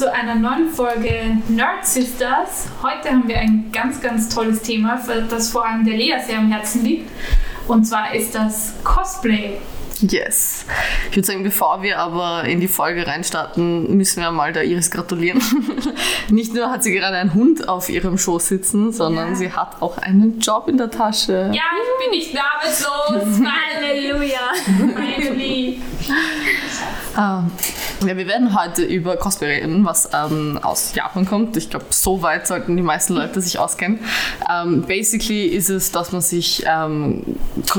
zu einer neuen Folge Nerd Sisters. Heute haben wir ein ganz, ganz tolles Thema, das vor allem der Lea sehr am Herzen liegt. Und zwar ist das Cosplay. Yes. Ich würde sagen, bevor wir aber in die Folge reinstarten, müssen wir mal der Iris gratulieren. Nicht nur hat sie gerade einen Hund auf ihrem Schoß sitzen, sondern Ja. sie hat auch einen Job in der Tasche. Ja, ich bin nicht arbeitslos. Halleluja. Finally. Ah, ja, wir werden heute über Cosplay reden, was ähm, aus Japan kommt. Ich glaube, so weit sollten die meisten Leute sich auskennen. Ähm, basically ist es, dass man sich ähm,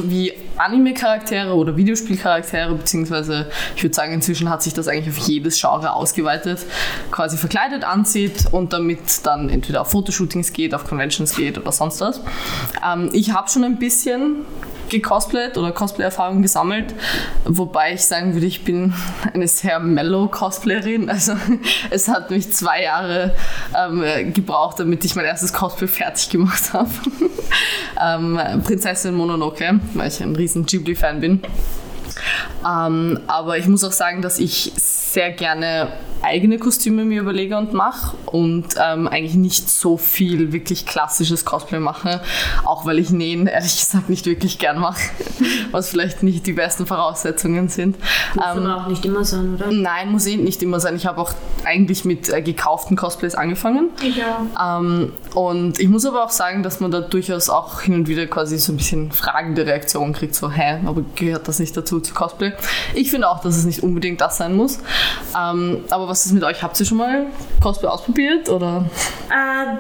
wie Anime-Charaktere oder Videospielcharaktere, beziehungsweise ich würde sagen, inzwischen hat sich das eigentlich auf jedes Genre ausgeweitet, quasi verkleidet anzieht und damit dann entweder auf Fotoshootings geht, auf Conventions geht oder sonst was. Ähm, ich habe schon ein bisschen gecosplayt oder Cosplay-Erfahrung gesammelt, wobei ich sagen würde, ich bin eine sehr mellow Cosplayerin. Also es hat mich zwei Jahre ähm, gebraucht, damit ich mein erstes Cosplay fertig gemacht habe. ähm, Prinzessin Mononoke, weil ich ein riesen Ghibli-Fan bin. Ähm, aber ich muss auch sagen, dass ich sehr gerne eigene Kostüme mir überlege und mache und ähm, eigentlich nicht so viel wirklich klassisches Cosplay mache, auch weil ich Nähen ehrlich gesagt nicht wirklich gern mache, was vielleicht nicht die besten Voraussetzungen sind. Muss Ähm, aber auch nicht immer sein, oder? Nein, muss eh nicht immer sein. Ich habe auch eigentlich mit äh, gekauften Cosplays angefangen. Ich auch. Ähm, und ich muss aber auch sagen, dass man da durchaus auch hin und wieder quasi so ein bisschen fragende Reaktionen kriegt, so, hä, aber gehört das nicht dazu zu Cosplay? Ich finde auch, dass es nicht unbedingt das sein muss. Ähm, aber was ist mit euch? Habt ihr schon mal Cosplay ausprobiert? Oder? Äh,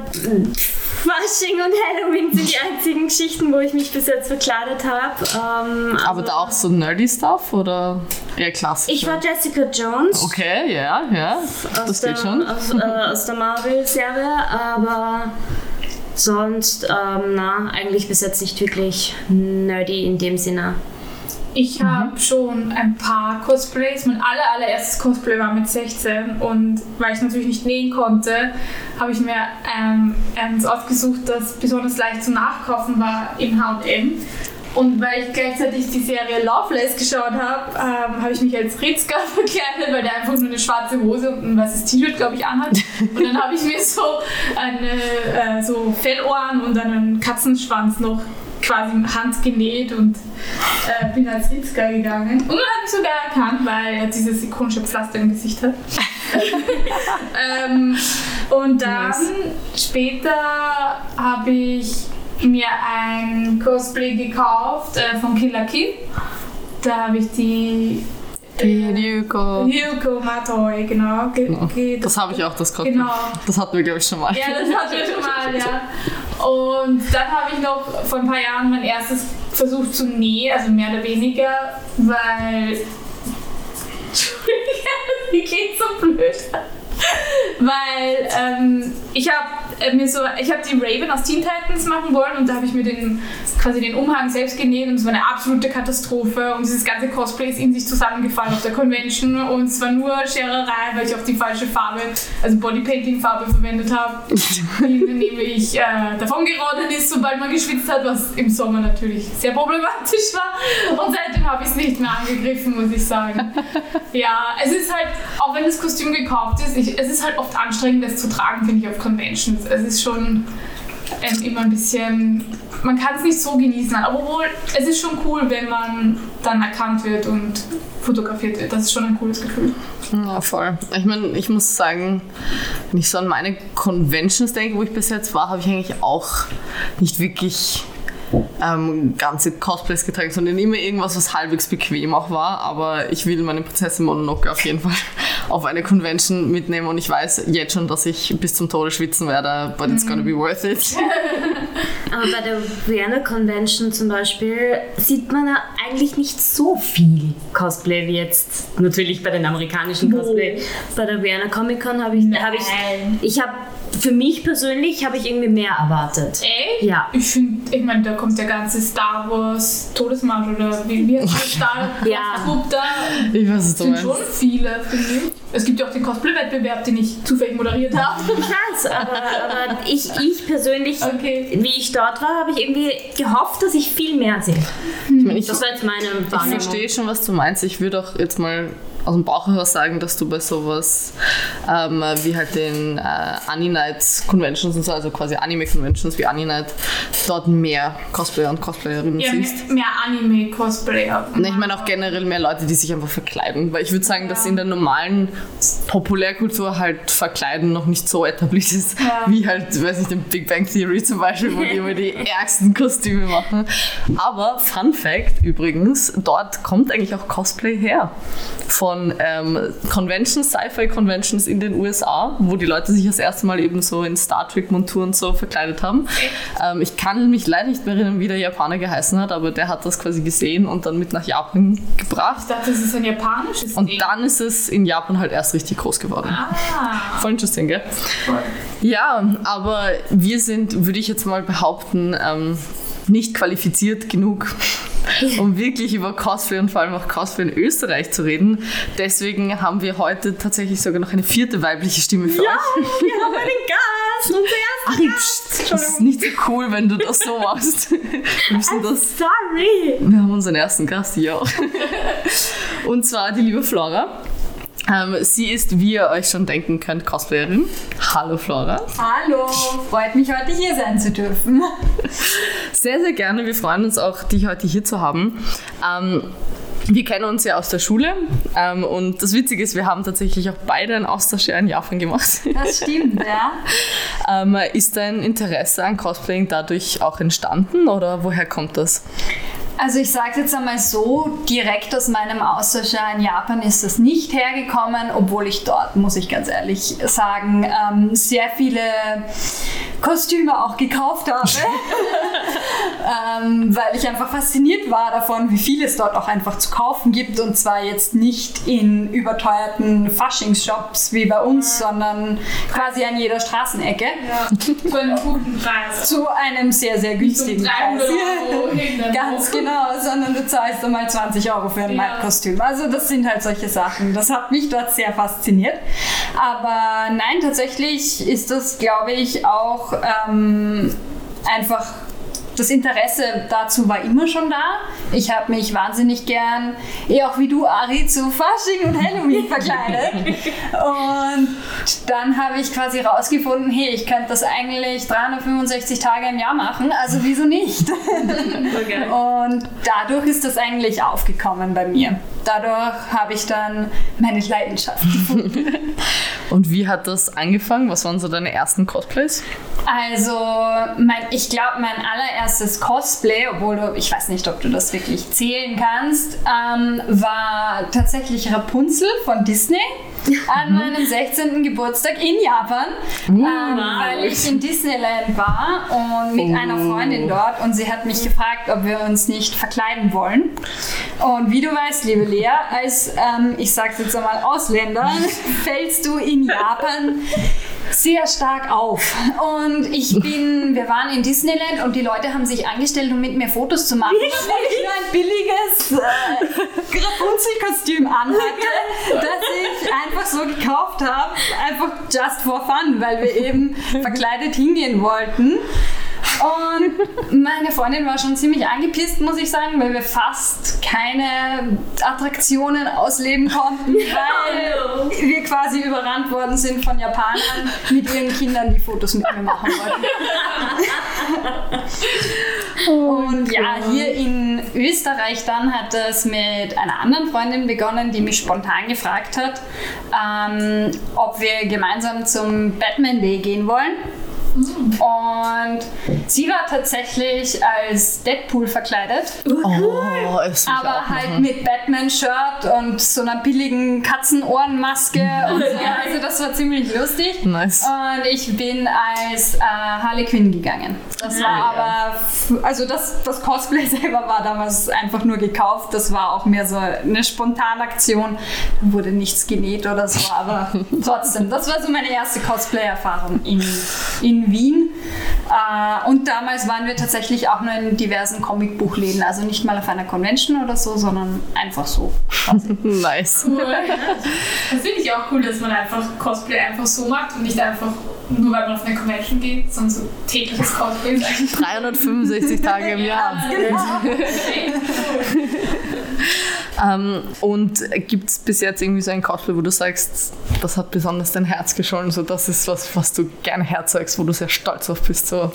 Fasching und Halloween sind die einzigen Geschichten, wo ich mich bis jetzt verkleidet habe. Ähm, Aber also da auch so nerdy Stuff oder eher klassisch? Ich war Jessica Jones. Okay, ja, ja. aus Das der, geht schon. Aus, äh, aus der Marvel-Serie, aber sonst, ähm, na, eigentlich bis jetzt nicht wirklich nerdy in dem Sinne. Ich habe schon ein paar Cosplays. Mein aller, allererstes Cosplay war mit 16 und weil ich natürlich nicht nähen konnte, habe ich mir ähm, eins ausgesucht, das besonders leicht zu nachkaufen war im H&M. Und weil ich gleichzeitig die Serie Loveless geschaut habe, ähm, habe ich mich als Ritzka verkleidet, weil der einfach nur eine schwarze Hose und ein weißes T-Shirt, glaube ich, anhat. Und dann habe ich mir so eine äh, so Fellohren und einen Katzenschwanz noch quasi handgenäht und äh, bin als Ritzka gegangen. Und man hat mich sogar erkannt, weil er dieses ikonische Pflaster im Gesicht hat. ähm, und dann Nice. später habe ich mir ein Cosplay gekauft äh, von Killer Kill. Da habe ich die Die Ryuko. Ryuko Matoi, genau. Ge ge Das habe ich auch, das Cosplay. Genau. Das hatten wir, glaube ich, schon mal. Ja, das hatten wir schon mal, ja. Und dann habe ich noch vor ein paar Jahren mein erstes versucht zu nähen, also mehr oder weniger, weil. Entschuldigung, die klingt so blöd. Weil ähm, ich habe äh, mir so, ich habe die Raven aus Teen Titans machen wollen und da habe ich mir den quasi den Umhang selbst genäht und es war eine absolute Katastrophe und dieses ganze Cosplay ist in sich zusammengefallen auf der Convention und es war nur Schererei, weil ich auch die falsche Farbe, also Bodypainting-Farbe verwendet habe, die nämlich äh, davon gerodert ist, sobald man geschwitzt hat, was im Sommer natürlich sehr problematisch war und seitdem habe ich es nicht mehr angegriffen, muss ich sagen. Ja, es ist halt, auch wenn das Kostüm gekauft ist, ich, es ist halt oft anstrengend, das zu tragen, finde ich, auf Conventions. Es ist schon ähm, immer ein bisschen, man kann es nicht so genießen, aber wohl, es ist schon cool, wenn man dann erkannt wird und fotografiert wird. Das ist schon ein cooles Gefühl. Ja, voll. Ich meine, ich muss sagen, wenn ich so an meine Conventions denke, wo ich bis jetzt war, habe ich eigentlich auch nicht wirklich ähm, ganze Cosplays getragen, sondern immer irgendwas, was halbwegs bequem auch war. Aber ich will meine Prinzessin Mononoke auf jeden Fall auf eine Convention mitnehmen und ich weiß jetzt schon, dass ich bis zum Tode schwitzen werde, but it's gonna be worth it. Aber bei der Vienna Convention zum Beispiel sieht man ja eigentlich nicht so viel Cosplay wie jetzt natürlich bei den amerikanischen Cosplay. Bei der Vienna Comic Con habe ich, habe ich, ich habe für mich persönlich habe ich irgendwie mehr erwartet. Echt? Ja. Ich finde, ich meine, da kommt der ganze Star Wars Todesmarsch oder wie der Star Ja. Trupp da. Ich weiß, du sind schon viele, finde ich. Es gibt ja auch den Cosplay-Wettbewerb, den ich zufällig moderiert habe. Ich weiß, aber, aber ich, ich persönlich, Okay. wie ich dort war, habe ich irgendwie gehofft, dass ich viel mehr sehe. Ich, meine, ich, Das war jetzt meine ich Wahrnehmung. verstehe schon, was du meinst. Ich würde auch jetzt mal aus dem Bauch heraus sagen, dass du bei sowas ähm, wie halt den äh, Anime-Night Conventions und so, also quasi Anime-Conventions wie Anime-Night, dort mehr Cosplayer und Cosplayerinnen Ja, siehst? mehr, mehr Anime-Cosplayer. Ne, Ich meine auch generell mehr Leute, die sich einfach verkleiden. Weil ich würde sagen, dass in der normalen Populärkultur halt Verkleiden noch nicht so etabliert ist, Ja. wie halt, weiß ich, den Big Bang Theory zum Beispiel, wo die immer die ärgsten Kostüme machen. Aber Fun Fact übrigens, dort kommt eigentlich auch Cosplay her. Von ähm, Conventions, Sci-Fi-Conventions in den USA, wo die Leute sich das erste Mal eben so in Star Trek-Monturen so verkleidet haben. Ähm, ich kann mich leider nicht mehr erinnern, wie der Japaner geheißen hat, aber der hat das quasi gesehen und dann mit nach Japan gebracht. Ich dachte, das ist ein japanisches Und Ding. dann ist es in Japan halt erst richtig groß geworden. Ah, Voll interesting, gell? voll. Ja, aber wir sind, würde ich jetzt mal behaupten, ähm, nicht qualifiziert genug, um wirklich über Cosplay und vor allem auch Cosplay in Österreich zu reden. Deswegen haben wir heute tatsächlich sogar noch eine vierte weibliche Stimme für euch. wir haben einen Gast, unser Ari, pst, das ist nicht so cool, wenn du das so machst. Wir müssen das Sorry. Wir haben unseren ersten Gast hier auch. Und zwar die liebe Flora. Ähm, sie ist, wie ihr euch schon denken könnt, Cosplayerin. Hallo Flora. Hallo, freut mich heute hier sein zu dürfen. Sehr, sehr gerne. Wir freuen uns auch, dich heute hier zu haben. Ähm, wir kennen uns ja aus der Schule ähm, und das Witzige ist, wir haben tatsächlich auch beide ein Austauschjahr in Japan gemacht. Das stimmt, ja. ähm, ist dein Interesse an Cosplaying dadurch auch entstanden oder woher kommt das? Also ich sage jetzt einmal so, direkt aus meinem Austauschjahr in Japan ist das nicht hergekommen, obwohl ich dort, muss ich ganz ehrlich sagen, ähm, sehr viele Kostüme auch gekauft habe, ähm, weil ich einfach fasziniert war davon, wie viel es dort auch einfach zu kaufen gibt und zwar jetzt nicht in überteuerten Faschingsshops wie bei uns, sondern quasi an jeder Straßenecke Ja, zu einem guten Preis. zu einem sehr, sehr günstigen 300 Preis. Euro Ganz Buch. Genau, sondern du zahlst einmal 20 Euro für ein Ja. Kostüm. Also das sind halt solche Sachen. Das hat mich dort sehr fasziniert. Aber nein, tatsächlich ist das, glaube ich, auch ähm, einfach das Interesse dazu war immer schon da. Ich habe mich wahnsinnig gern, eh auch wie du, Ari, zu Fasching und Halloween verkleidet. Und dann habe ich quasi rausgefunden, hey, ich könnte das eigentlich 365 Tage im Jahr machen, also wieso nicht? Okay. Und dadurch ist das eigentlich aufgekommen bei mir. Dadurch habe ich dann meine Leidenschaft gefunden. Und wie hat das angefangen? Was waren so deine ersten Cosplays? Also, mein, ich glaube, mein allererstes Cosplay, obwohl du, ich weiß nicht, ob du das wirklich zählen kannst, ähm, war tatsächlich Rapunzel von Disney an meinem 16. Geburtstag in Japan, ähm, weil ich in Disneyland war und mit einer Freundin dort und sie hat mich gefragt, ob wir uns nicht verkleiden wollen. Und wie du weißt, liebe Lea, als, ähm, ich sag's jetzt einmal, Ausländer, fällst du in Japan sehr stark auf. Und ich bin, wir waren in Disneyland und die Leute haben sich angestellt, um mit mir Fotos zu machen, weil ich nur ein billiges äh, Rapunzel-Kostüm anhatte, das ich einfach so gekauft habe, einfach just for fun, weil wir eben verkleidet hingehen wollten. Und meine Freundin war schon ziemlich angepisst, muss ich sagen, weil wir fast keine Attraktionen ausleben konnten, weil wir quasi überrannt worden sind von Japanern mit ihren Kindern, die Fotos mit mir machen wollten. Und ja, hier in Österreich dann hat es mit einer anderen Freundin begonnen, die mich spontan gefragt hat, ähm, ob wir gemeinsam zum Batman Day gehen wollen. Und sie war tatsächlich als Deadpool verkleidet, Oh, ich aber halt machen. mit Batman-Shirt und so einer billigen Katzenohrenmaske. Und so. Also das war ziemlich lustig. Nice. Und ich bin als äh, Harley Quinn gegangen. Das war aber, also das, das Cosplay selber war damals einfach nur gekauft. Das war auch mehr so eine Spontanaktion. Da wurde nichts genäht oder so, aber trotzdem, das war so meine erste Cosplay-Erfahrung in, in Wien. Äh, und damals waren wir tatsächlich auch nur in diversen Comicbuchläden. Also nicht mal auf einer Convention oder so, sondern einfach so. Nice. Cool. Das finde ich auch cool, dass man einfach Cosplay einfach so macht und nicht einfach nur weil man auf eine Convention geht, sondern so tägliches Cosplay ist eigentlich 365 Tage im Jahr. Ähm, und gibt es bis jetzt irgendwie so ein Cosplay, wo du sagst, das hat besonders dein Herz geschollen, so das ist was, was du gerne herzeigst, wo du sehr stolz auf bist? So.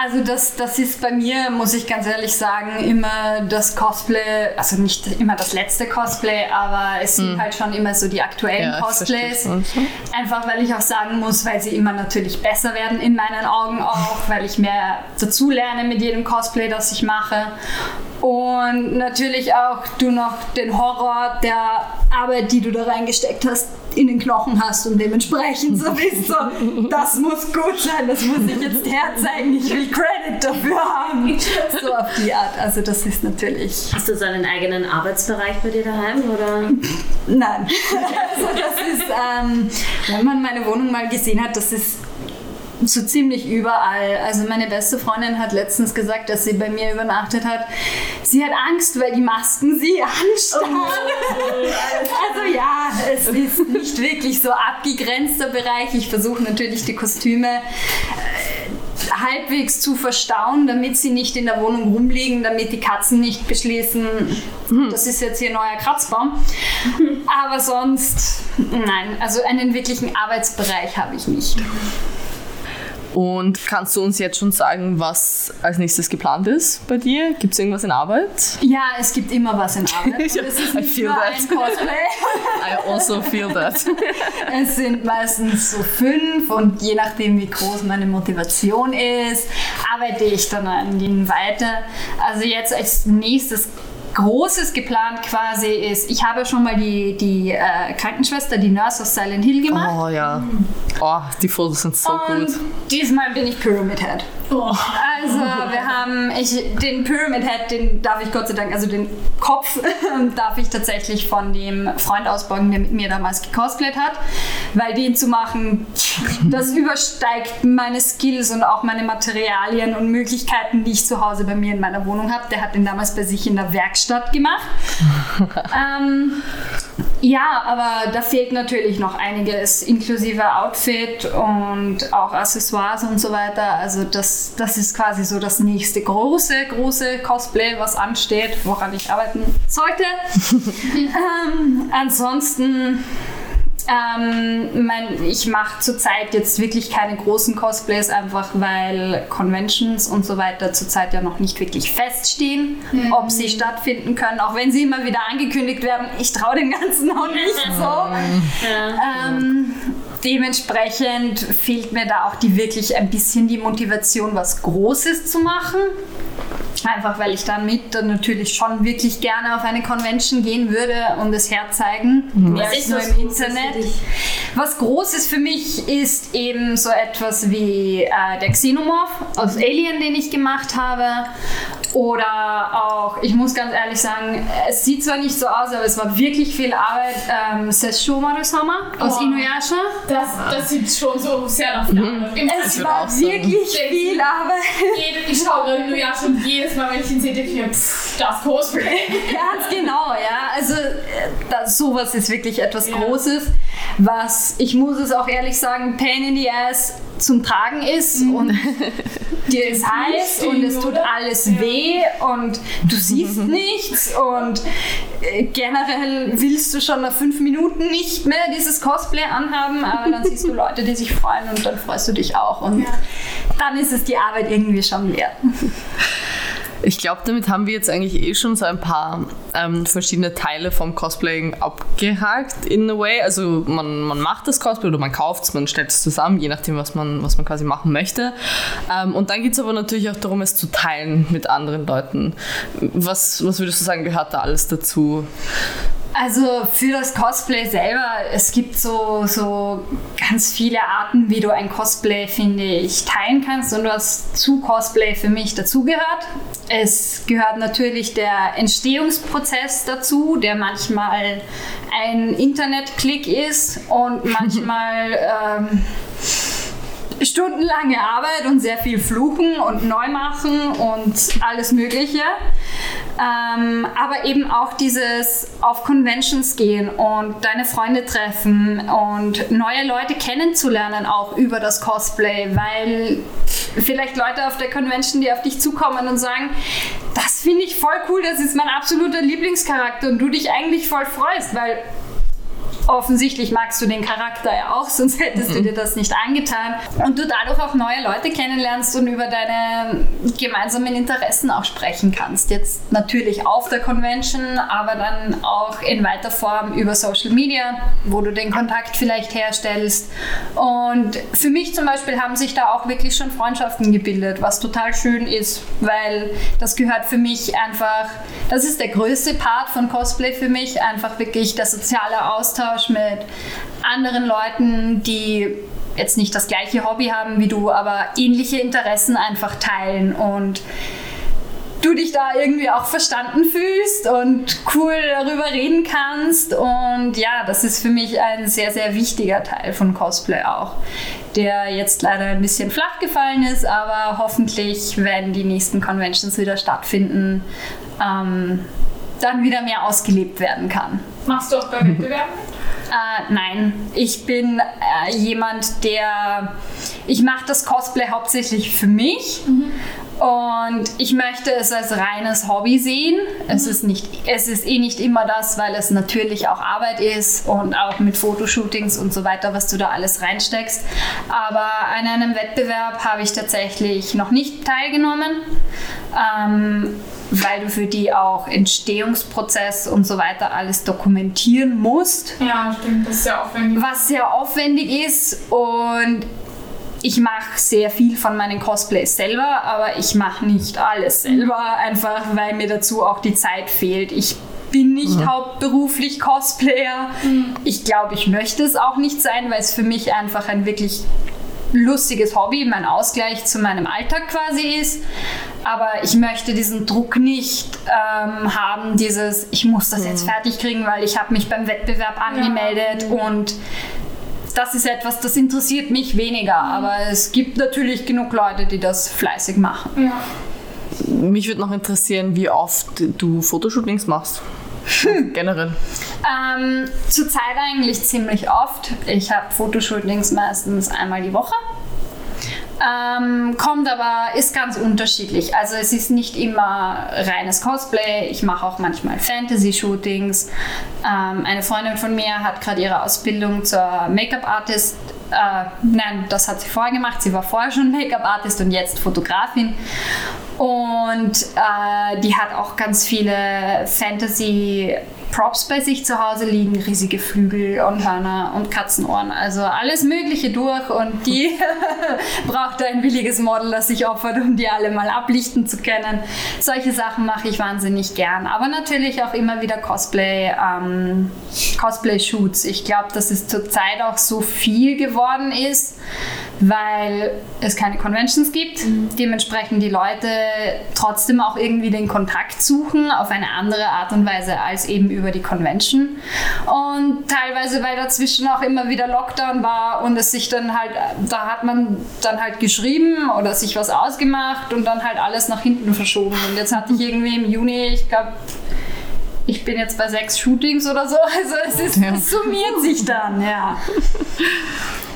Also das, das ist bei mir, muss ich ganz ehrlich sagen, immer das Cosplay, also nicht immer das letzte Cosplay, aber es sind halt schon immer so die aktuellen Ja, Cosplays. Einfach weil ich auch sagen muss, weil sie immer natürlich besser werden in meinen Augen auch, weil ich mehr dazu lerne mit jedem Cosplay, das ich mache. Und natürlich auch du noch den Horror der Arbeit, die du da reingesteckt hast, in den Knochen hast und dementsprechend so bist so, das muss gut sein, das muss ich jetzt herzeigen, ich will Credit dafür haben. So auf die Art. Also das ist natürlich Hast du so einen eigenen Arbeitsbereich bei dir daheim? Oder? Nein. Also das ist, ähm, wenn man meine Wohnung mal gesehen hat, das ist so ziemlich überall. Also meine beste Freundin hat letztens gesagt, dass sie bei mir übernachtet hat. Sie hat Angst, weil die Masken sie anstarren. Also ja, es ist nicht wirklich so abgegrenzter Bereich. Ich versuche natürlich die Kostüme äh, halbwegs zu verstauen, damit sie nicht in der Wohnung rumliegen, damit die Katzen nicht beschließen, das ist jetzt hier neuer Kratzbaum. Aber sonst, nein, also einen wirklichen Arbeitsbereich habe ich nicht. Und kannst du uns jetzt schon sagen, was als nächstes geplant ist bei dir? Gibt es irgendwas in Arbeit? Ja, es gibt immer was in Arbeit. Und es ist I nicht nur that. ein Cosplay. I also feel that. Es sind meistens so fünf und je nachdem, wie groß meine Motivation ist, arbeite ich dann an ihnen weiter. Also jetzt als nächstes Großes geplant quasi ist, ich habe schon mal die, die äh, Krankenschwester, die Nurse aus Silent Hill gemacht. Oh ja. Oh, die Fotos sind so Und gut. diesmal bin ich Pyramid Head. Oh. Also wir haben, ich, den Pyramid Head, den darf ich Gott sei Dank, also den Kopf darf ich tatsächlich von dem Freund ausborgen, der mit mir damals gecosplayt hat, weil den zu machen, das übersteigt meine Skills und auch meine Materialien und Möglichkeiten, die ich zu Hause bei mir in meiner Wohnung habe. Der hat den damals bei sich in der Werkstatt gemacht. ähm, ja, aber da fehlt natürlich noch einiges, inklusive Outfit und auch Accessoires und so weiter. Also das, das ist quasi so das nächste große, große Cosplay, was ansteht, woran ich arbeiten sollte. ähm, ansonsten ähm, mein, ich mache zurzeit jetzt wirklich keine großen Cosplays, einfach weil Conventions und so weiter zurzeit ja noch nicht wirklich feststehen, ob sie stattfinden können, auch wenn sie immer wieder angekündigt werden. Ich traue dem Ganzen noch nicht so. Ähm, dementsprechend fehlt mir da auch die wirklich ein bisschen die Motivation, was Großes zu machen. Einfach weil ich damit dann natürlich schon wirklich gerne auf eine Convention gehen würde und es herzeigen. Mehr Was als nur im Großes für Internet. Was Großes für mich ist eben so etwas wie äh, der Xenomorph aus Alien, den ich gemacht habe. Oder auch, ich muss ganz ehrlich sagen, es sieht zwar nicht so aus, aber es war wirklich viel Arbeit. Ähm, Sessho Marusama aus Oh. Inuyasha. Das, das sieht schon so sehr nach. Im Es war wirklich viel Arbeit. Jede, ich schaue ja schon jedes Mal, wenn ich ihn sehe, denke ich mir, pff, das Cosplay. Ganz genau, ja. Also äh, das, sowas ist wirklich etwas Ja. Großes, was, ich muss es auch ehrlich sagen, Pain in the Ass zum Tragen ist und dir ist heiß und es tut alles weh und du siehst nichts und äh, generell willst du schon nach fünf Minuten nicht mehr dieses Cosplay anhaben, aber dann siehst du Leute, die sich freuen und dann freust du dich auch und dann ist es die Arbeit irgendwie schon wert. Ich glaube, damit haben wir jetzt eigentlich eh schon so ein paar ähm, verschiedene Teile vom Cosplaying abgehakt in a way. Also man, man macht das Cosplay oder man kauft es, man stellt es zusammen, je nachdem, was man, was man quasi machen möchte. Ähm, und dann geht es aber natürlich auch darum, es zu teilen mit anderen Leuten. Was, was würdest du sagen, gehört da alles dazu? Also für das Cosplay selber, es gibt so, so ganz viele Arten, wie du ein Cosplay, finde ich, teilen kannst und was zu Cosplay für mich dazugehört. Es gehört natürlich der Entstehungsprozess dazu, der manchmal ein Internetklick ist und manchmal ähm, stundenlange Arbeit und sehr viel Fluchen und Neumachen und alles Mögliche. Ähm, aber eben auch dieses auf Conventions gehen und deine Freunde treffen und neue Leute kennenzulernen auch über das Cosplay, weil vielleicht Leute auf der Convention, die auf dich zukommen und sagen, das finde ich voll cool, das ist mein absoluter Lieblingscharakter und du dich eigentlich voll freust, weil offensichtlich magst du den Charakter ja auch, sonst hättest mhm. du dir das nicht angetan. Und du dadurch auch neue Leute kennenlernst und über deine gemeinsamen Interessen auch sprechen kannst. Jetzt natürlich auf der Convention, aber dann auch in weiter Form über Social Media, wo du den Kontakt vielleicht herstellst. Und für mich zum Beispiel haben sich da auch wirklich schon Freundschaften gebildet, was total schön ist, weil das gehört für mich einfach, das ist der größte Part von Cosplay für mich, einfach wirklich der soziale Austausch Austausch mit anderen Leuten, die jetzt nicht das gleiche Hobby haben wie du, aber ähnliche Interessen einfach teilen und du dich da irgendwie auch verstanden fühlst und cool darüber reden kannst. Und ja, das ist für mich ein sehr, sehr wichtiger Teil von Cosplay auch, der jetzt leider ein bisschen flach gefallen ist, aber hoffentlich, wenn die nächsten Conventions wieder stattfinden, ähm, dann wieder mehr ausgelebt werden kann. Machst du auch bei Wettbewerben? Äh, nein, ich bin äh, jemand, der. Ich mache das Cosplay hauptsächlich für mich. Mhm. Und ich möchte es als reines Hobby sehen. Mhm. Es, ist nicht, es ist eh nicht immer das, weil es natürlich auch Arbeit ist und auch mit Fotoshootings und so weiter, was du da alles reinsteckst. Aber an einem Wettbewerb habe ich tatsächlich noch nicht teilgenommen. Ähm, weil du für die auch Entstehungsprozess und so weiter alles dokumentieren musst. Ja, stimmt, das ist sehr aufwendig. Was sehr aufwendig ist und ich mache sehr viel von meinen Cosplays selber, aber ich mache nicht alles selber, einfach weil mir dazu auch die Zeit fehlt. Ich bin nicht mhm. hauptberuflich Cosplayer. Mhm. Ich glaube, ich möchte es auch nicht sein, weil es für mich einfach ein wirklich lustiges Hobby, mein Ausgleich zu meinem Alltag quasi ist. Aber ich möchte diesen Druck nicht ähm, haben, dieses, ich muss das jetzt mhm. fertig kriegen, weil ich habe mich beim Wettbewerb angemeldet ja. und das ist etwas, das interessiert mich weniger. Aber es gibt natürlich genug Leute, die das fleißig machen. Ja. Mich würde noch interessieren, wie oft du Fotoshootings machst. Hm. Generell. Ähm, Zurzeit eigentlich ziemlich oft. Ich habe Fotoshootings meistens einmal die Woche. Ähm, kommt aber, ist ganz unterschiedlich. Also es ist nicht immer reines Cosplay. Ich mache auch manchmal Fantasy-Shootings. Ähm, eine Freundin von mir hat gerade ihre Ausbildung zur Make-up-Artist äh, nein, das hat sie vorher gemacht. Sie war vorher schon Make-up-Artist und jetzt Fotografin. Und äh, die hat auch ganz viele Fantasy- Props bei sich zu Hause liegen, riesige Flügel und Hörner und Katzenohren, also alles Mögliche durch und die braucht ein williges Model, das sich opfert, um die alle mal ablichten zu können. Solche Sachen mache ich wahnsinnig gern, aber natürlich auch immer wieder Cosplay, ähm, Cosplay-Shoots. Ich glaube, dass es zurzeit auch so viel geworden ist, weil es keine Conventions gibt. Mhm. Dementsprechend die Leute trotzdem auch irgendwie den Kontakt suchen auf eine andere Art und Weise als eben über die Convention. Und teilweise, weil dazwischen auch immer wieder Lockdown war und es sich dann halt, da hat man dann halt geschrieben oder sich was ausgemacht und dann halt alles nach hinten verschoben. Und jetzt hatte ich irgendwie im Juni, ich glaube, ich bin jetzt bei sechs Shootings oder so. Also es, ist, ja. summiert sich dann, ja.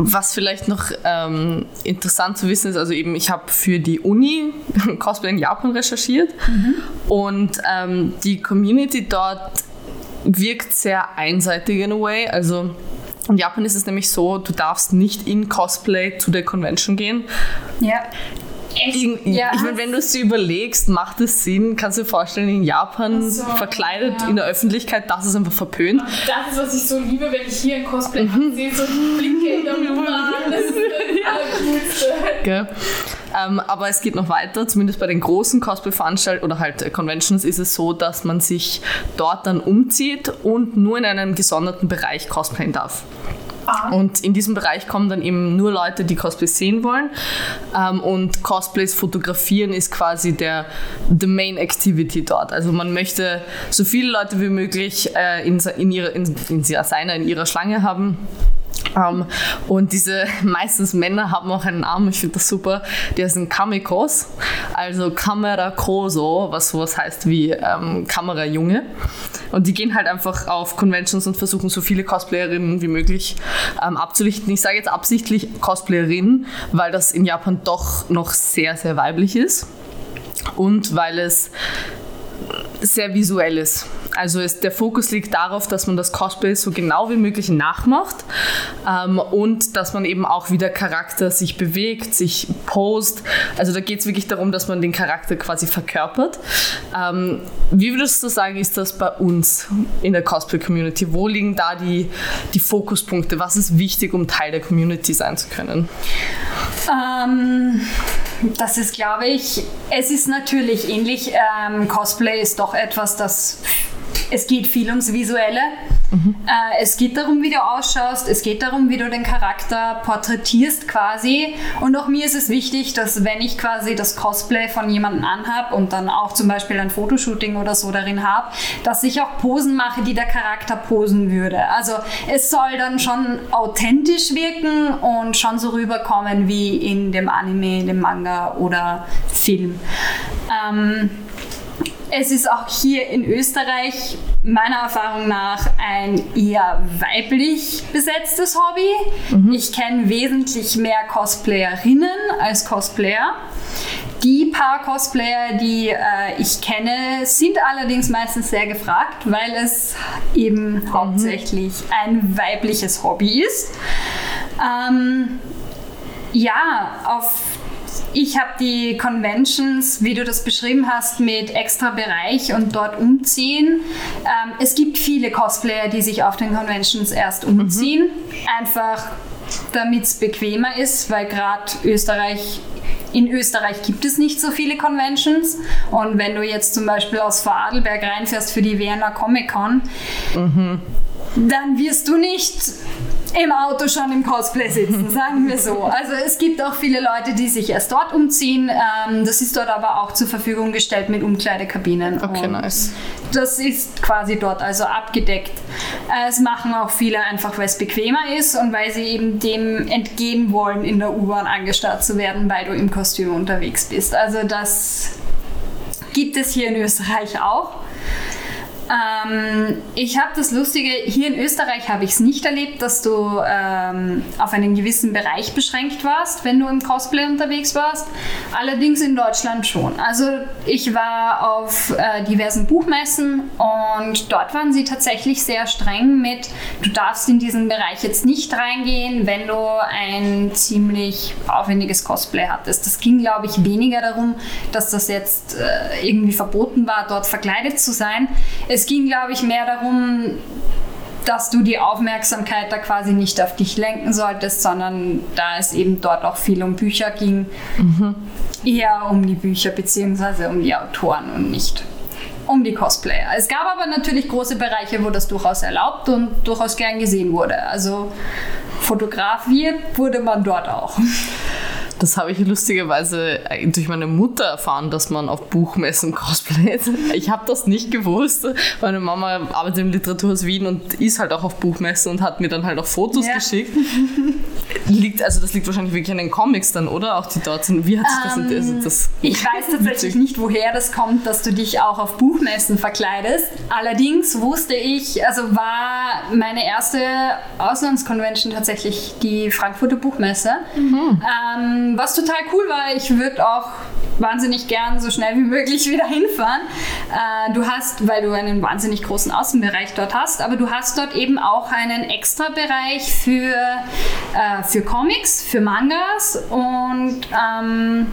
Was vielleicht noch ähm, interessant zu wissen ist, also eben ich habe für die Uni Cosplay in Japan recherchiert mhm. und ähm, die Community dort wirkt sehr einseitig in a way. Also in Japan ist es nämlich so, du darfst nicht in Cosplay zu der Convention gehen. Ja. In, ja. Ich meine, wenn du es dir überlegst, macht es Sinn, kannst du dir vorstellen, in Japan so, verkleidet ja. in der Öffentlichkeit, das ist einfach verpönt. Das ist, was ich so liebe, wenn ich hier ein Cosplay mhm. sehe, so Blinke in der Nummer das ist das. Okay. Ähm, aber es geht noch weiter, zumindest bei den großen Cosplay-Veranstaltungen oder halt Conventions ist es so, dass man sich dort dann umzieht und nur in einem gesonderten Bereich cosplayen darf. Ah. Und in diesem Bereich kommen dann eben nur Leute, die Cosplays sehen wollen. Ähm, und Cosplays fotografieren ist quasi der the main activity dort. Also man möchte so viele Leute wie möglich äh, in, in, ihrer, in, in seiner, in ihrer Schlange haben Um, und diese meistens Männer haben auch einen Namen, ich finde das super, die sind Kamikos, also Kamera Koso, was sowas heißt wie ähm, Kamerajunge. Und die gehen halt einfach auf Conventions und versuchen so viele Cosplayerinnen wie möglich ähm, abzulichten. Ich sage jetzt absichtlich Cosplayerinnen, weil das in Japan doch noch sehr, sehr weiblich ist und weil es sehr visuell ist. Also es, der Fokus liegt darauf, dass man das Cosplay so genau wie möglich nachmacht ähm, und dass man eben auch wie der Charakter sich bewegt, sich post. Also da geht es wirklich darum, dass man den Charakter quasi verkörpert. Ähm, wie würdest du sagen, ist das bei uns in der Cosplay-Community? Wo liegen da die, die Fokuspunkte? Was ist wichtig, um Teil der Community sein zu können? Ähm, das ist, glaube ich, es ist natürlich ähnlich. Ähm, Cosplay ist doch etwas, das es geht viel ums Visuelle. Mhm. Äh, es geht darum, wie du ausschaust, es geht darum, wie du den Charakter porträtierst quasi. Und auch mir ist es wichtig, dass wenn ich quasi das Cosplay von jemandem anhab und dann auch zum Beispiel ein Fotoshooting oder so darin habe, dass ich auch Posen mache, die der Charakter posen würde. Also es soll dann schon authentisch wirken und schon so rüberkommen wie in dem Anime, dem Manga oder Film. Ähm, es ist auch hier in Österreich meiner Erfahrung nach ein eher weiblich besetztes Hobby. Mhm. Ich kenne wesentlich mehr Cosplayerinnen als Cosplayer. Die paar Cosplayer, die äh, ich kenne, sind allerdings meistens sehr gefragt, weil es eben mhm. hauptsächlich ein weibliches Hobby ist. Ähm, ja, auf ich habe die Conventions, wie du das beschrieben hast, mit extra Bereich und dort umziehen. Ähm, es gibt viele Cosplayer, die sich auf den Conventions erst umziehen, mhm. einfach damit es bequemer ist, weil gerade Österreich in Österreich gibt es nicht so viele Conventions. Und wenn du jetzt zum Beispiel aus Vorarlberg reinfährst für die Vienna Comic Con, mhm. dann wirst du nicht im Auto schon im Cosplay sitzen, sagen wir so. Also es gibt auch viele Leute, die sich erst dort umziehen. Ähm, das ist dort aber auch zur Verfügung gestellt mit Umkleidekabinen. Okay, Und nice. Das ist quasi dort also abgedeckt. Äh, es machen auch viele einfach, weil es bequemer ist und weil sie eben dem entgehen wollen, in der U-Bahn angestarrt zu werden, weil du im Kostüm unterwegs bist. Also das gibt es hier in Österreich auch. Ähm, ich habe das Lustige, hier in Österreich habe ich es nicht erlebt, dass du ähm, auf einen gewissen Bereich beschränkt warst, wenn du im Cosplay unterwegs warst. Allerdings in Deutschland schon. Also ich war auf äh, diversen Buchmessen und dort waren sie tatsächlich sehr streng mit, du darfst in diesen Bereich jetzt nicht reingehen, wenn du ein ziemlich aufwendiges Cosplay hattest. Das ging, glaube ich, weniger darum, dass das jetzt äh, irgendwie verboten war, dort verkleidet zu sein. Es es ging, glaube ich, mehr darum, dass du die Aufmerksamkeit da quasi nicht auf dich lenken solltest, sondern da es eben dort auch viel um Bücher ging, mhm. eher um die Bücher bzw. um die Autoren und nicht um die Cosplayer. Es gab aber natürlich große Bereiche, wo das durchaus erlaubt und durchaus gern gesehen wurde. Also fotografiert wurde man dort auch. Das habe ich lustigerweise durch meine Mutter erfahren, dass man auf Buchmessen cosplayt. Ich habe das nicht gewusst. Meine Mama arbeitet im Literaturhaus Wien und ist halt auch auf Buchmessen und hat mir dann halt auch Fotos ja. geschickt. Liegt, also das liegt wahrscheinlich wirklich an den Comics dann, oder? Auch die dort sind. Wie hat sich das, um, ähm, das Ich weiß tatsächlich nicht, woher das kommt, dass du dich auch auf Buchmessen verkleidest. Allerdings wusste ich, also war meine erste Auslandskonvention tatsächlich die Frankfurter Buchmesse. Mhm. Ähm, was total cool war, ich würde auch wahnsinnig gern so schnell wie möglich wieder hinfahren. Äh, du hast, weil du einen wahnsinnig großen Außenbereich dort hast, aber du hast dort eben auch einen extra Bereich für, äh, für Comics, für Mangas und ähm,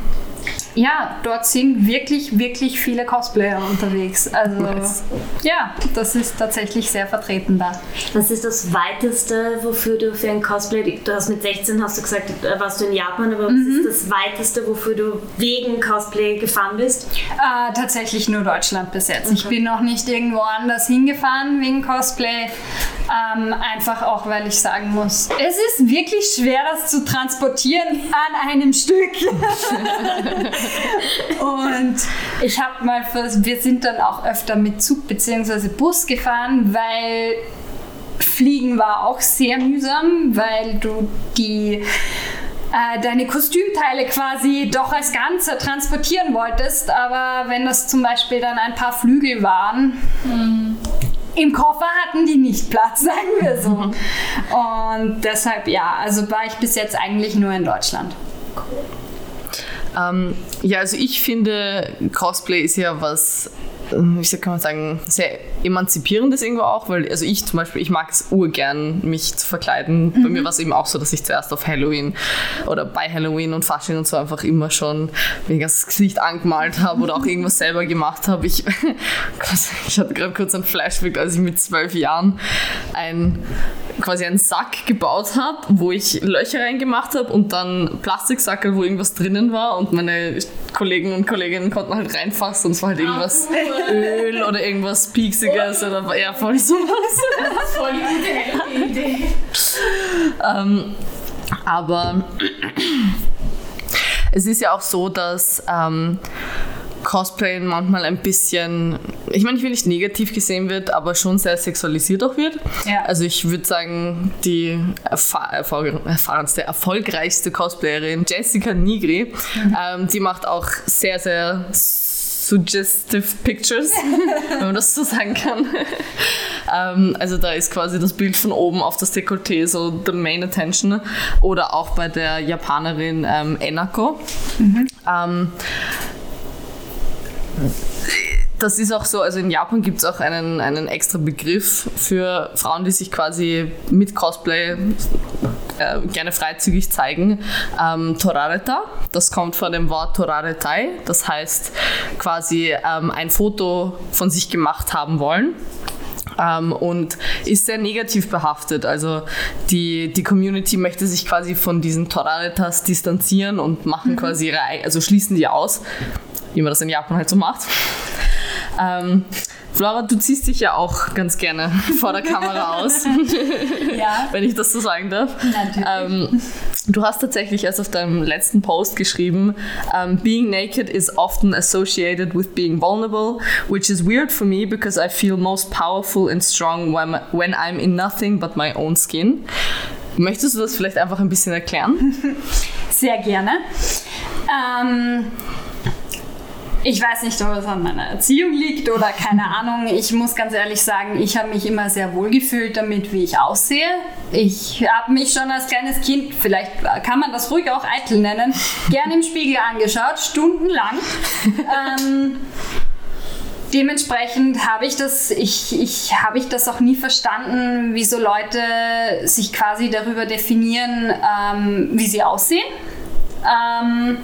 ja, dort sind wirklich, wirklich viele Cosplayer unterwegs. Also nice. ja, das ist tatsächlich sehr vertreten da. Was ist das Weiteste, wofür du für ein Cosplay, du hast mit 16 hast du gesagt, äh, warst du in Japan, aber mhm. was ist das Weiteste, wofür du wegen Cosplay gefahren bist? Äh, tatsächlich nur Deutschland bis jetzt. Okay. Ich bin noch nicht irgendwo anders hingefahren wegen Cosplay. Ähm, einfach auch, weil ich sagen muss, es ist wirklich schwer, das zu transportieren an einem Stück. und ich habe mal, für, wir sind dann auch öfter mit Zug bzw. Bus gefahren, weil Fliegen war auch sehr mühsam, weil du die äh, deine Kostümteile quasi doch als Ganze transportieren wolltest, aber wenn das zum Beispiel dann ein paar Flügel waren, mhm. im Koffer hatten die nicht Platz, sagen wir so. Und deshalb ja, also war ich bis jetzt eigentlich nur in Deutschland. Ähm, ja, also ich finde, Cosplay ist ja was wie kann man sagen, sehr emanzipierendes irgendwo auch, weil also ich zum Beispiel, ich mag es urgern, mich zu verkleiden. Mhm. Bei mir war es eben auch so, dass ich zuerst auf Halloween oder bei Halloween und Fasching und so einfach immer schon mir das Gesicht angemalt habe oder auch irgendwas selber gemacht habe. Ich, ich hatte gerade kurz ein Flashback, als ich mit zwölf Jahren ein quasi einen Sack gebaut habe, wo ich Löcher reingemacht habe und dann Plastiksackel, wo irgendwas drinnen war und meine Kollegen und Kolleginnen konnten halt reinfassen und es war halt irgendwas Öl oder irgendwas Pieksiges oder ja, voll sowas. Voll die gute Idee. ähm, aber es ist ja auch so, dass ähm, Cosplay manchmal ein bisschen, ich meine, ich will nicht negativ gesehen wird, aber schon sehr sexualisiert auch wird. Ja. Also ich würde sagen, die erfahrenste, erfolgreichste Cosplayerin Jessica Nigri, mhm. ähm, die macht auch sehr, sehr suggestive Pictures, wenn man das so sagen kann. ähm, also da ist quasi das Bild von oben auf das Dekolleté so the main attention. Oder auch bei der Japanerin ähm, Enako. Mhm. Ähm, das ist auch so, also in Japan gibt es auch einen, einen extra Begriff für Frauen, die sich quasi mit Cosplay äh, gerne freizügig zeigen. Ähm, Torareta, das kommt von dem Wort Toraretai, das heißt quasi ähm, ein Foto von sich gemacht haben wollen. Ähm, und ist sehr negativ behaftet. Also die, die Community möchte sich quasi von diesen Toraretas distanzieren und machen mhm. quasi ihre, also schließen die aus, wie man das in Japan halt so macht. Ähm, Flora, du ziehst dich ja auch ganz gerne vor der Kamera aus. ja. Wenn ich das so sagen darf. Natürlich. Ähm, du hast tatsächlich erst auf deinem letzten Post geschrieben, um, being naked is often associated with being vulnerable, which is weird for me because I feel most powerful and strong when, when I'm in nothing but my own skin. Möchtest du das vielleicht einfach ein bisschen erklären? Sehr gerne. Ähm, ich weiß nicht, ob es an meiner Erziehung liegt oder keine Ahnung. Ich muss ganz ehrlich sagen, ich habe mich immer sehr wohl gefühlt damit, wie ich aussehe. Ich habe mich schon als kleines Kind, vielleicht kann man das ruhig auch eitel nennen, gerne im Spiegel angeschaut, stundenlang. ähm, dementsprechend habe ich das, ich, ich, habe ich das auch nie verstanden, wieso Leute sich quasi darüber definieren, ähm, wie sie aussehen. Ähm,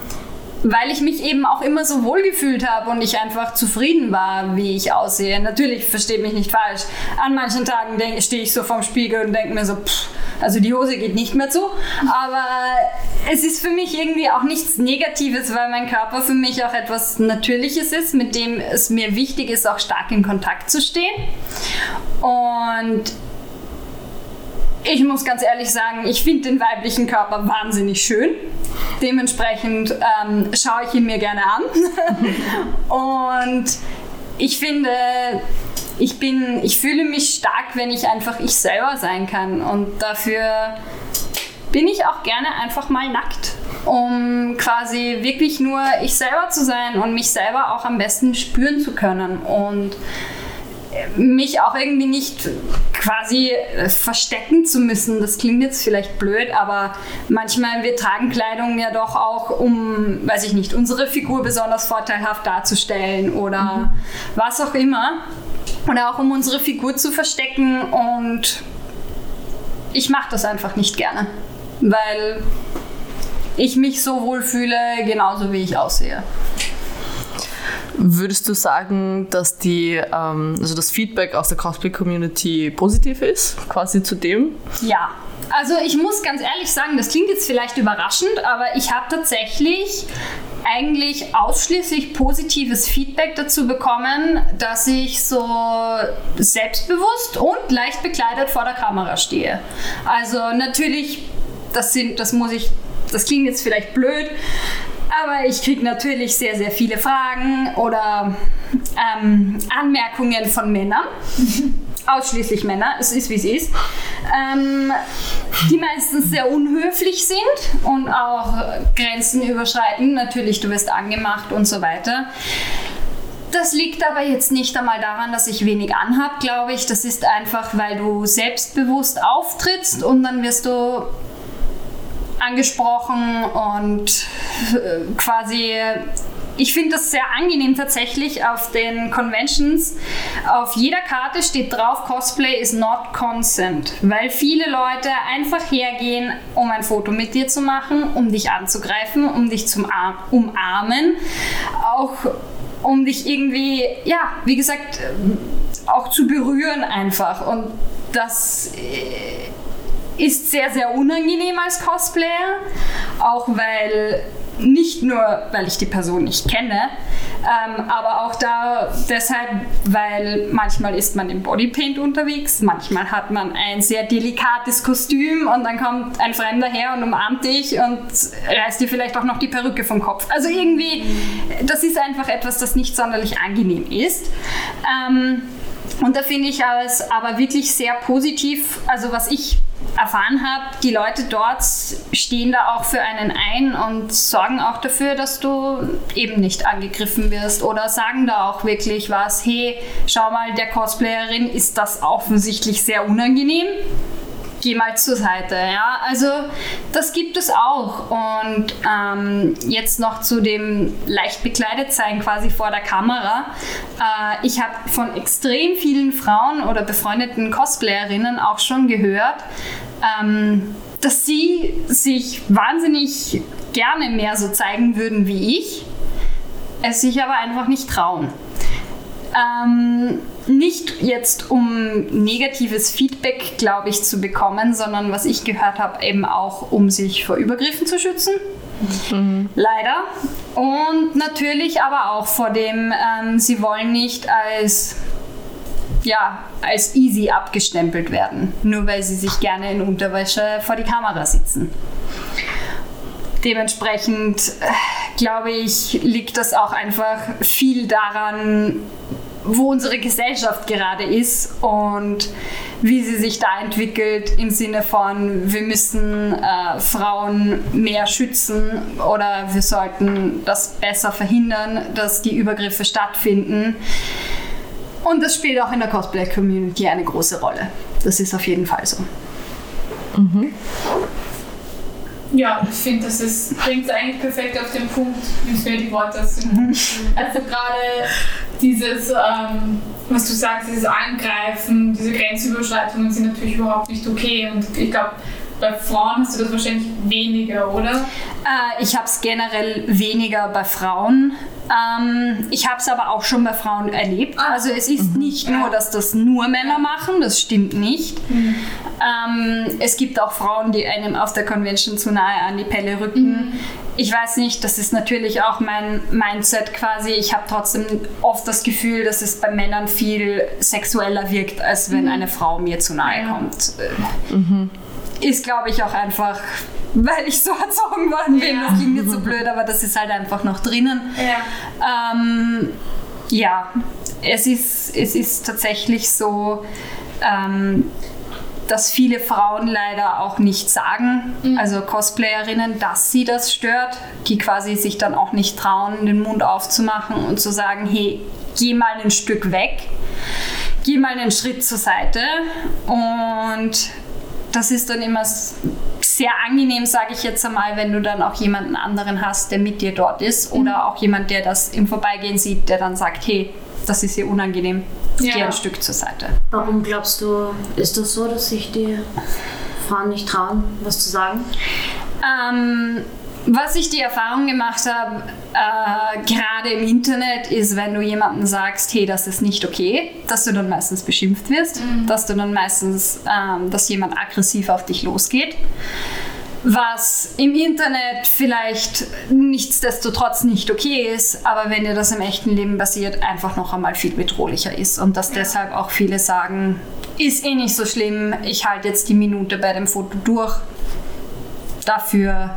weil ich mich eben auch immer so wohl gefühlt habe und ich einfach zufrieden war, wie ich aussehe. Natürlich, versteht mich nicht falsch. An manchen Tagen stehe ich so vorm Spiegel und denke mir so, pff, also die Hose geht nicht mehr zu. Aber es ist für mich irgendwie auch nichts Negatives, weil mein Körper für mich auch etwas Natürliches ist, mit dem es mir wichtig ist, auch stark in Kontakt zu stehen. Und ich muss ganz ehrlich sagen, ich finde den weiblichen Körper wahnsinnig schön. Dementsprechend ähm, schaue ich ihn mir gerne an. Und ich finde, ich bin, ich fühle mich stark, wenn ich einfach ich selber sein kann. Und dafür bin ich auch gerne einfach mal nackt, um quasi wirklich nur ich selber zu sein und mich selber auch am besten spüren zu können. Und mich auch irgendwie nicht quasi äh, verstecken zu müssen. Das klingt jetzt vielleicht blöd, aber manchmal wir tragen Kleidung ja doch auch, um, weiß ich nicht, unsere Figur besonders vorteilhaft darzustellen oder mhm. was auch immer. Oder auch um unsere Figur zu verstecken und ich mache das einfach nicht gerne, weil ich mich so wohl fühle, genauso wie ich aussehe. Würdest du sagen, dass die, ähm, also das Feedback aus der Cosplay-Community positiv ist, quasi zu dem? Ja. Also ich muss ganz ehrlich sagen, das klingt jetzt vielleicht überraschend, aber ich habe tatsächlich eigentlich ausschließlich positives Feedback dazu bekommen, dass ich so selbstbewusst und leicht bekleidet vor der Kamera stehe. Also natürlich, das sind, das muss ich, das klingt jetzt vielleicht blöd, aber ich kriege natürlich sehr, sehr viele Fragen oder ähm, Anmerkungen von Männern. ausschließlich Männer, es ist wie es ist, ähm, die meistens sehr unhöflich sind und auch Grenzen überschreiten. Natürlich, du wirst angemacht und so weiter. Das liegt aber jetzt nicht einmal daran, dass ich wenig anhab, glaube ich. Das ist einfach, weil du selbstbewusst auftrittst und dann wirst du angesprochen und äh, quasi ich finde das sehr angenehm tatsächlich auf den Conventions. Auf jeder Karte steht drauf, Cosplay is not consent, weil viele Leute einfach hergehen, um ein Foto mit dir zu machen, um dich anzugreifen, um dich zum Ar umarmen, auch um dich irgendwie, ja, wie gesagt, auch zu berühren einfach. Und das äh, ist sehr, sehr unangenehm als Cosplayer, auch weil nicht nur, weil ich die Person nicht kenne, ähm, aber auch da deshalb, weil manchmal ist man im Bodypaint unterwegs, manchmal hat man ein sehr delikates Kostüm und dann kommt ein Fremder her und umarmt dich und reißt dir vielleicht auch noch die Perücke vom Kopf. Also irgendwie, das ist einfach etwas, das nicht sonderlich angenehm ist. Ähm, und da finde ich es aber wirklich sehr positiv, also was ich erfahren habe, die Leute dort stehen da auch für einen ein und sorgen auch dafür, dass du eben nicht angegriffen wirst oder sagen da auch wirklich was, hey, schau mal, der Cosplayerin ist das offensichtlich sehr unangenehm geh mal zur Seite. Ja? Also das gibt es auch. Und ähm, jetzt noch zu dem leicht bekleidet sein quasi vor der Kamera. Äh, ich habe von extrem vielen Frauen oder befreundeten Cosplayerinnen auch schon gehört, ähm, dass sie sich wahnsinnig gerne mehr so zeigen würden wie ich, es sich aber einfach nicht trauen. Ähm, nicht jetzt um negatives Feedback, glaube ich, zu bekommen, sondern was ich gehört habe, eben auch um sich vor Übergriffen zu schützen. Mhm. Leider. Und natürlich aber auch vor dem, ähm, sie wollen nicht als ja, als easy abgestempelt werden, nur weil sie sich gerne in Unterwäsche vor die Kamera sitzen. Dementsprechend äh, glaube ich, liegt das auch einfach viel daran, wo unsere Gesellschaft gerade ist und wie sie sich da entwickelt im Sinne von, wir müssen äh, Frauen mehr schützen oder wir sollten das besser verhindern, dass die Übergriffe stattfinden. Und das spielt auch in der Cosplay-Community eine große Rolle. Das ist auf jeden Fall so. Mhm. Ja, ich finde, das bringt es eigentlich perfekt auf den Punkt, wie es mir die Worte sind. Mhm. Also gerade dieses, ähm, was du sagst, dieses Angreifen, diese Grenzüberschreitungen sind natürlich überhaupt nicht okay. Und ich glaube, bei Frauen hast du das wahrscheinlich weniger, oder? Äh, ich habe es generell weniger bei Frauen. Ähm, ich habe es aber auch schon bei Frauen erlebt. Ah. Also es ist mhm. nicht nur, dass das nur Männer machen, das stimmt nicht. Mhm. Ähm, es gibt auch Frauen, die einem auf der Convention zu nahe an die Pelle rücken. Mhm. Ich weiß nicht, das ist natürlich auch mein Mindset quasi. Ich habe trotzdem oft das Gefühl, dass es bei Männern viel sexueller wirkt, als wenn mhm. eine Frau mir zu nahe kommt. Ist, glaube ich, auch einfach, weil ich so erzogen worden bin. Ja. Das klingt jetzt so blöd, aber das ist halt einfach noch drinnen. Ja, ähm, ja es, ist, es ist tatsächlich so, ähm, dass viele Frauen leider auch nicht sagen, mhm. also Cosplayerinnen, dass sie das stört, die quasi sich dann auch nicht trauen, den Mund aufzumachen und zu sagen, hey, geh mal ein Stück weg, geh mal einen Schritt zur Seite und das ist dann immer sehr angenehm, sage ich jetzt einmal, wenn du dann auch jemanden anderen hast, der mit dir dort ist mhm. oder auch jemand, der das im Vorbeigehen sieht, der dann sagt, hey, das ist hier unangenehm, ja. geh ein Stück zur Seite. Warum glaubst du, ist das so, dass sich die Frauen nicht trauen, was zu sagen? Ähm, was ich die Erfahrung gemacht habe, äh, gerade im Internet, ist, wenn du jemandem sagst, hey, das ist nicht okay, dass du dann meistens beschimpft wirst, mhm. dass du dann meistens, ähm, dass jemand aggressiv auf dich losgeht. Was im Internet vielleicht nichtsdestotrotz nicht okay ist, aber wenn dir das im echten Leben passiert, einfach noch einmal viel bedrohlicher ist. Und dass ja. deshalb auch viele sagen, ist eh nicht so schlimm, ich halte jetzt die Minute bei dem Foto durch. Dafür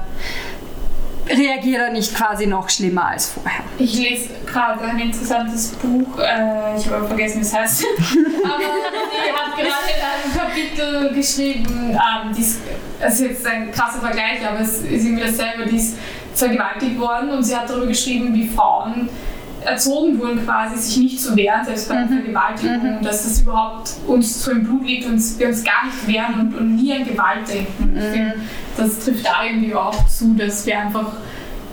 reagiert er nicht quasi noch schlimmer als vorher. Ich lese gerade ein interessantes Buch, äh, ich habe vergessen, wie es heißt. aber die hat gerade in einem Kapitel geschrieben, ähm, die ist, das ist jetzt ein krasser Vergleich, aber es ist irgendwie dasselbe, die ist vergewaltigt worden und sie hat darüber geschrieben, wie Frauen erzogen wurden, quasi sich nicht zu wehren, selbst bei einer Vergewaltigung, dass das überhaupt uns so im Blut liegt und wir uns gar nicht wehren und, und nie an Gewalt denken. Ich finde, das trifft da irgendwie auch zu, dass wir einfach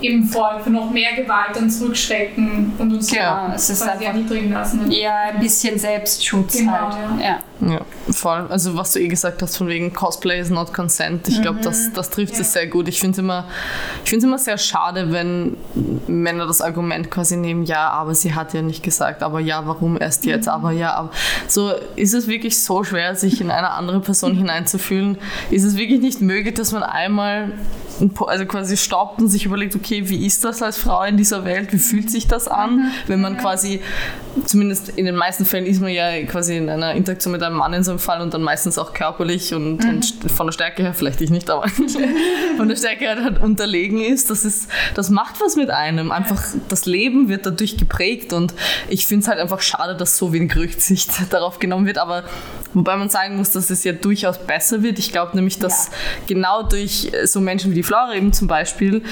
eben vor für noch mehr Gewalt dann zurückschrecken und uns Ja, es ist quasi einfach- erniedrigen lassen. Eher ein bisschen Selbstschutz Genau, halt. ja. Ja. Ja, voll. Also was du eh gesagt hast, von wegen Cosplay is not consent. Ich glaube, das, das trifft es sehr gut. Ich finde es immer, ich immer sehr schade, wenn Männer das Argument quasi nehmen, ja, aber sie hat ja nicht gesagt, aber ja, warum erst jetzt, aber ja, aber so ist es wirklich so schwer, sich in eine andere Person hineinzufühlen. Ist es wirklich nicht möglich, dass man einmal also quasi stoppt und sich überlegt, okay, wie ist das als Frau in dieser Welt? Wie fühlt sich das an, wenn man quasi, zumindest in den meisten Fällen ist man ja quasi in einer Interaktion mit einem Mann in so einem Fall und dann meistens auch körperlich und, und st- von der Stärke her, vielleicht ich nicht, aber von der Stärke her halt unterlegen ist. Das ist, das macht was mit einem. Einfach das Leben wird dadurch geprägt und ich finde es halt einfach schade, dass so wenig Rücksicht darauf genommen wird, aber wobei man sagen muss, dass es ja durchaus besser wird. Ich glaube nämlich, dass genau durch äh, so Menschen wie die Eben zum Beispiel,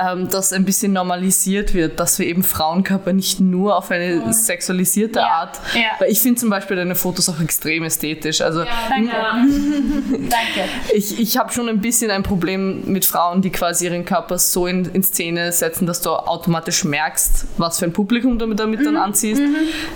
ähm, das ein bisschen normalisiert wird, dass wir eben Frauenkörper nicht nur auf eine sexualisierte Ja. Art, Ja. weil ich finde zum Beispiel deine Fotos auch extrem ästhetisch. Also Danke. Danke. ich, ich habe schon ein bisschen ein Problem mit Frauen, die quasi ihren Körper so in, in Szene setzen, dass du automatisch merkst, was für ein Publikum du damit dann anziehst.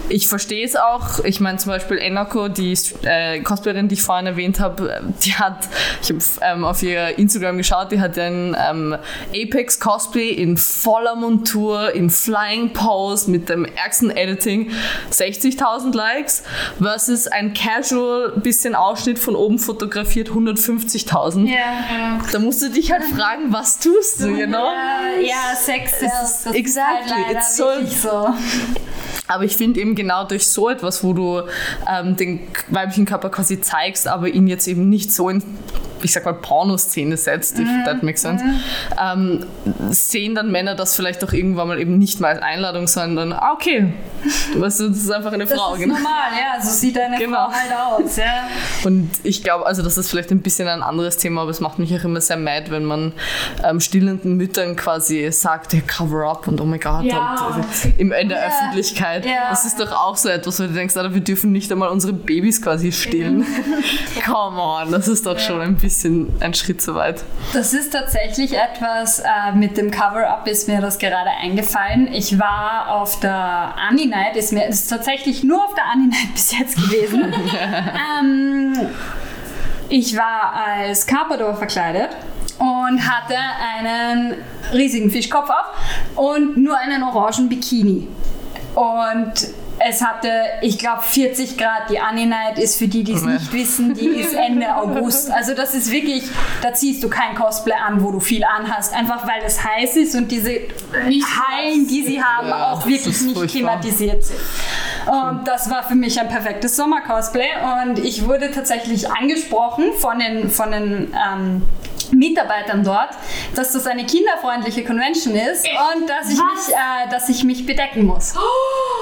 Ich verstehe es auch. Ich meine zum Beispiel Enako, die äh, Cosplayerin, die ich vorhin erwähnt habe, die hat, ich habe ähm, auf ihr Instagram geschaut, die hat ein ähm, Apex Cosplay in voller Montur, in Flying Pose mit dem ärgsten Editing, 60.000 Likes versus ein Casual bisschen Ausschnitt von oben fotografiert, 150.000. Ja. Da musst du dich halt fragen, was tust du, you know? Ja, Sex sells. Das Exactly, ist halt it's so- so. Aber ich finde eben genau durch so etwas, wo du ähm, den weiblichen Körper quasi zeigst, aber ihn jetzt eben nicht so in, ich sag mal, Pornoszene setzt, if that makes sense, ähm, sehen dann Männer das vielleicht auch irgendwann mal eben nicht mal als Einladung, sondern, ah, okay, weißt du, das ist einfach eine Das Frau. ist genau. normal, ja. So sieht eine Genau. Frau halt aus, ja. Und ich glaube, also das ist vielleicht ein bisschen ein anderes Thema, aber es macht mich auch immer sehr mad, wenn man ähm, stillenden Müttern quasi sagt, hey, cover up und oh my god, Ja. und, äh, im, in der Ja. Öffentlichkeit. Ja. Das ist doch auch so etwas, wo du denkst, Alter, wir dürfen nicht einmal unsere Babys quasi stillen. Come on, das ist doch schon ein bisschen ein Schritt zu weit. Das ist tatsächlich etwas, äh, mit dem Cover-Up ist mir das gerade eingefallen. Ich war auf der Ani-Night, ist mir ist tatsächlich nur auf der Ani-Night bis jetzt gewesen. ähm, ich war als Carpador verkleidet und hatte einen riesigen Fischkopf auf und nur einen orangen Bikini. Und es hatte, ich glaube, 40 Grad. Die Annie-Night ist für die, die es nicht wissen, die ist Ende August. Also das ist wirklich, da ziehst du kein Cosplay an, wo du viel anhast. Einfach weil es heiß ist und diese Hallen, die sie haben, Ja, auch wirklich nicht furchtbar. klimatisiert sind. Und das war für mich ein perfektes Sommer-Cosplay. Und ich wurde tatsächlich angesprochen von den, von den ähm, Mitarbeitern dort, dass das eine kinderfreundliche Convention ist und dass ich, Was? mich, äh, dass ich mich bedecken muss.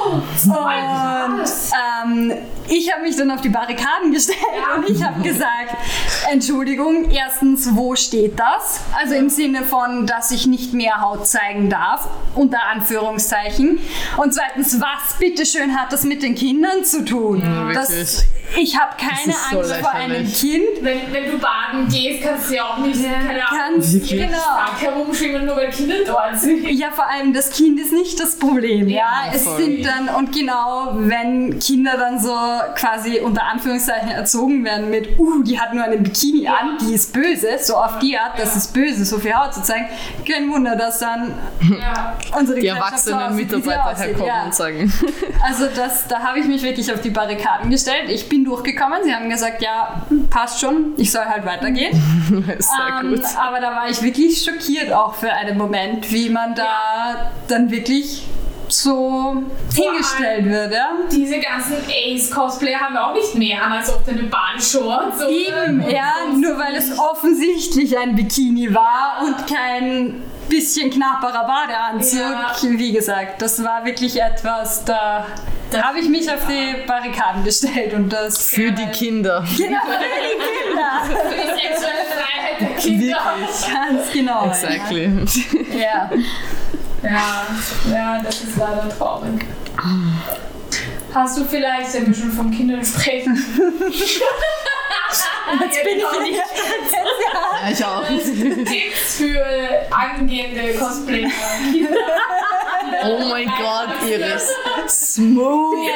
Oh, Und ähm, ich habe mich dann auf die Barrikaden gestellt und ich habe gesagt, Entschuldigung, erstens, wo steht das? Also im Sinne von, dass ich nicht mehr Haut zeigen darf, unter Anführungszeichen. Und zweitens, was bitteschön hat das mit den Kindern zu tun? wirklich. das, ich habe keine ist so Angst vor einem. Kind. Wenn, wenn du baden gehst, kannst du ja auch nicht, keine Ahnung, Kannst, genau. herumschwimmen, nur weil Kinder dort sind. Ja, vor allem das Kind ist nicht das Problem. Ja, Ja, es sind dann, und genau, wenn Kinder dann so quasi unter Anführungszeichen erzogen werden mit, uh, die hat nur einen Bikini an, die ist böse, so auf die Art, das ist böse, so viel Haut zu zeigen, kein Wunder, dass dann Ja. unsere Die erwachsenen Mitarbeiter herkommen ja. und sagen, Also das, da habe ich mich wirklich auf die Barrikaden gestellt. Ich bin durchgekommen. Sie haben gesagt, ja, passt schon, ich soll halt weitergehen. sehr Ähm, gut. aber da war ich wirklich schockiert auch für einen Moment, wie man da dann wirklich so hingestellt wird. Ja? Diese ganzen Ace-Cosplayer haben wir auch nicht mehr an als oft eine Bahnshorts. oder- Eben, ja, nur weil es offensichtlich ein Bikini war und kein bisschen knapperer Badeanzug. Ja. Wie gesagt, das war wirklich etwas, da, da habe ich mich auf die Barrikaden gestellt und das Für die Kinder. genau für die Kinder. Für die sexuelle Freiheit der Kinder. Ganz genau. Exactly. Ja. Ja, ja, das ist leider traurig. Hast du vielleicht, wenn wir schon von Kindern sprechen, Jetzt bin ich nicht. Ja, ich auch. Tipps für angehende Cosplayer? Oh mein Gott, Iris. Smooth.